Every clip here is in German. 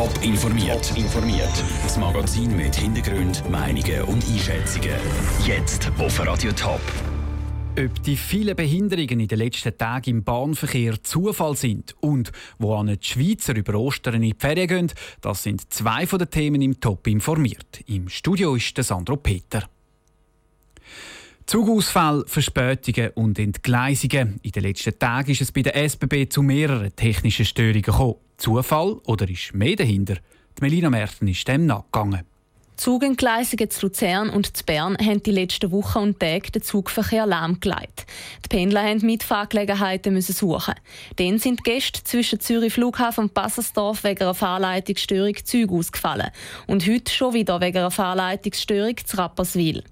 Top informiert. informiert. Das Magazin mit Hintergrund, Meinungen und Einschätzungen. Jetzt auf Radio Top. Ob die vielen Behinderungen in den letzten Tagen im Bahnverkehr Zufall sind und wo die Schweizer über Ostern in die Ferien gehen, das sind zwei von den Themen im Top informiert. Im Studio ist der Sandro Peter. Zugausfall, Verspätungen und Entgleisungen. In den letzten Tagen ist es bei der SBB zu mehreren technischen Störungen gekommen. Zufall oder ist mehr dahinter? Die Melina Merten ist dem nachgegangen. Zugentgleisungen zu Luzern und zu Bern haben die letzten Wochen und Tage den Zugverkehr lahmgelegt. Die Pendler mussten Mitfahrgelegenheiten suchen. Dann sind die Gäste zwischen Zürich Flughafen und Bassersdorf wegen einer Fahrleitungsstörung Züge ausgefallen. Und heute schon wieder wegen einer Fahrleitungsstörung zu Rapperswil.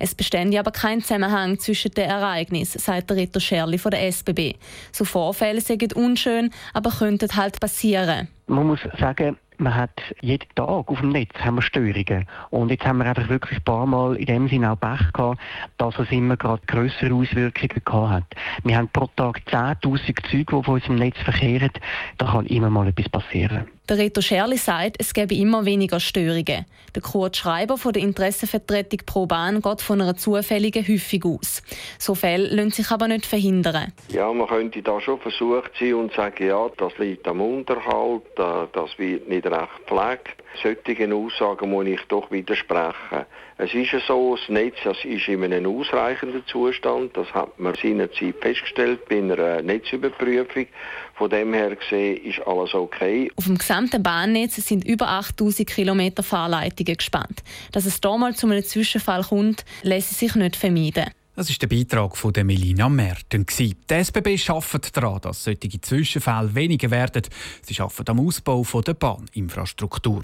Es besteht aber kein Zusammenhang zwischen den Ereignissen, sagt der Ritter Scherli von der SBB. So Vorfälle sind unschön, aber könnten halt passieren. Man muss sagen, man hat jeden Tag auf dem Netz haben wir Störungen. Und jetzt haben wir einfach wirklich ein paar Mal in dem Sinne auch Pech gehabt, dass es immer gerade größere Auswirkungen gehabt hat. Wir haben pro Tag 10.000 Züge, die von unserem Netz verkehren. Da kann immer mal etwas passieren. Der Reto Scherli sagt, es gebe immer weniger Störungen. Der Kurt Schreiber von der Interessenvertretung Pro Bahn geht von einer zufälligen Häufung aus. So Fälle lassen sich aber nicht verhindern. Ja, man könnte da schon versucht sein und sagen, ja, das liegt am Unterhalt, äh, das wird nicht recht gepflegt. Solchen Aussagen muss ich doch widersprechen. Es ist ja so, das Netz das ist in einem ausreichenden Zustand. Das hat man seinerzeit festgestellt bei einer Netzüberprüfung. Von dem her gesehen ist alles okay. Auf dem gesamten Bahnnetz sind über 8000 Kilometer Fahrleitungen gespannt. Dass es hier mal zu einem Zwischenfall kommt, lässt sich nicht vermeiden. Das ist der Beitrag von der Melina Merten. Die SBB arbeitet daran, dass solche Zwischenfälle weniger werden. Sie arbeiten am Ausbau der Bahninfrastruktur.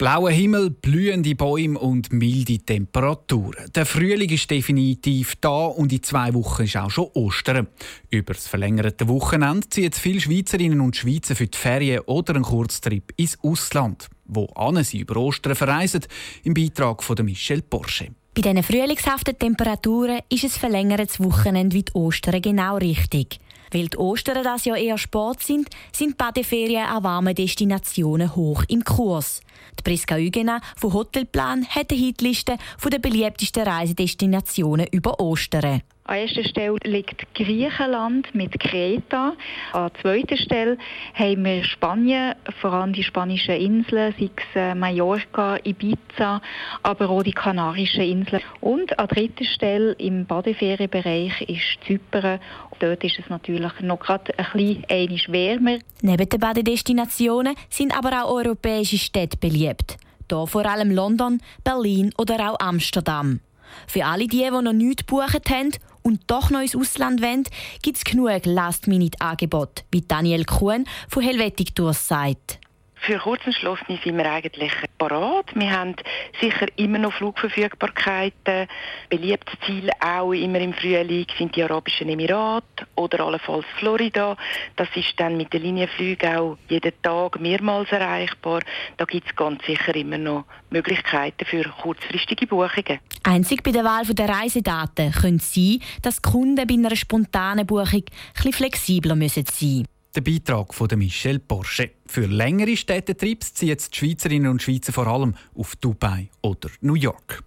Blauer Himmel, blühende Bäume und milde Temperaturen. Der Frühling ist definitiv da und in zwei Wochen ist auch schon Ostern. Über das verlängerte Wochenende ziehen viele Schweizerinnen und Schweizer für die Ferien oder einen Kurztrip ins Ausland. Wo sie über Ostern verreisen, im Beitrag von Michelle Porsche. Bei diesen frühlingshaften Temperaturen ist es verlängertes Wochenende wie die Ostern genau richtig. Weil die Ostern das ja eher Sport sind, sind Badeferien an warmen Destinationen hoch im Kurs. Die Priska Ügena von Hotelplan hat eine Hitliste der beliebtesten Reisedestinationen über Ostern. An erster Stelle liegt Griechenland mit Kreta. An zweiter Stelle haben wir Spanien, vor allem die spanischen Inseln, sei es äh, Mallorca, Ibiza, aber auch die Kanarischen Inseln. Und an dritter Stelle im Badeferienbereich ist Zypern. Dort ist es natürlich noch gerade ein bisschen wärmer. Neben den Badedestinationen sind aber auch europäische Städte beliebt. Hier vor allem London, Berlin oder auch Amsterdam. Für alle die, die noch nichts gebucht haben und doch noch ins Ausland wollen, gibt es genug Last-Minute-Angebote, wie Daniel Kuhn von Helvetic Tours sagt. Für Kurzentschlossene sind wir eigentlich parat. Wir haben sicher immer noch Flugverfügbarkeiten. Beliebtes Ziel auch immer im Frühling sind die Arabischen Emirate oder allenfalls Florida. Das ist dann mit den Linienflügen auch jeden Tag mehrmals erreichbar. Da gibt es ganz sicher immer noch Möglichkeiten für kurzfristige Buchungen. Einzig bei der Wahl der Reisedaten könnte es sein, dass Kunden bei einer spontanen Buchung etwas flexibler sein müssen. Der Beitrag von Michelle Porsche. Für längere Städtetrips ziehen die Schweizerinnen und Schweizer vor allem auf Dubai oder New York.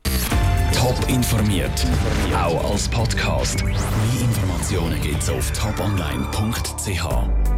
Top informiert, auch als Podcast. Mehr Informationen gibt's auf toponline.ch.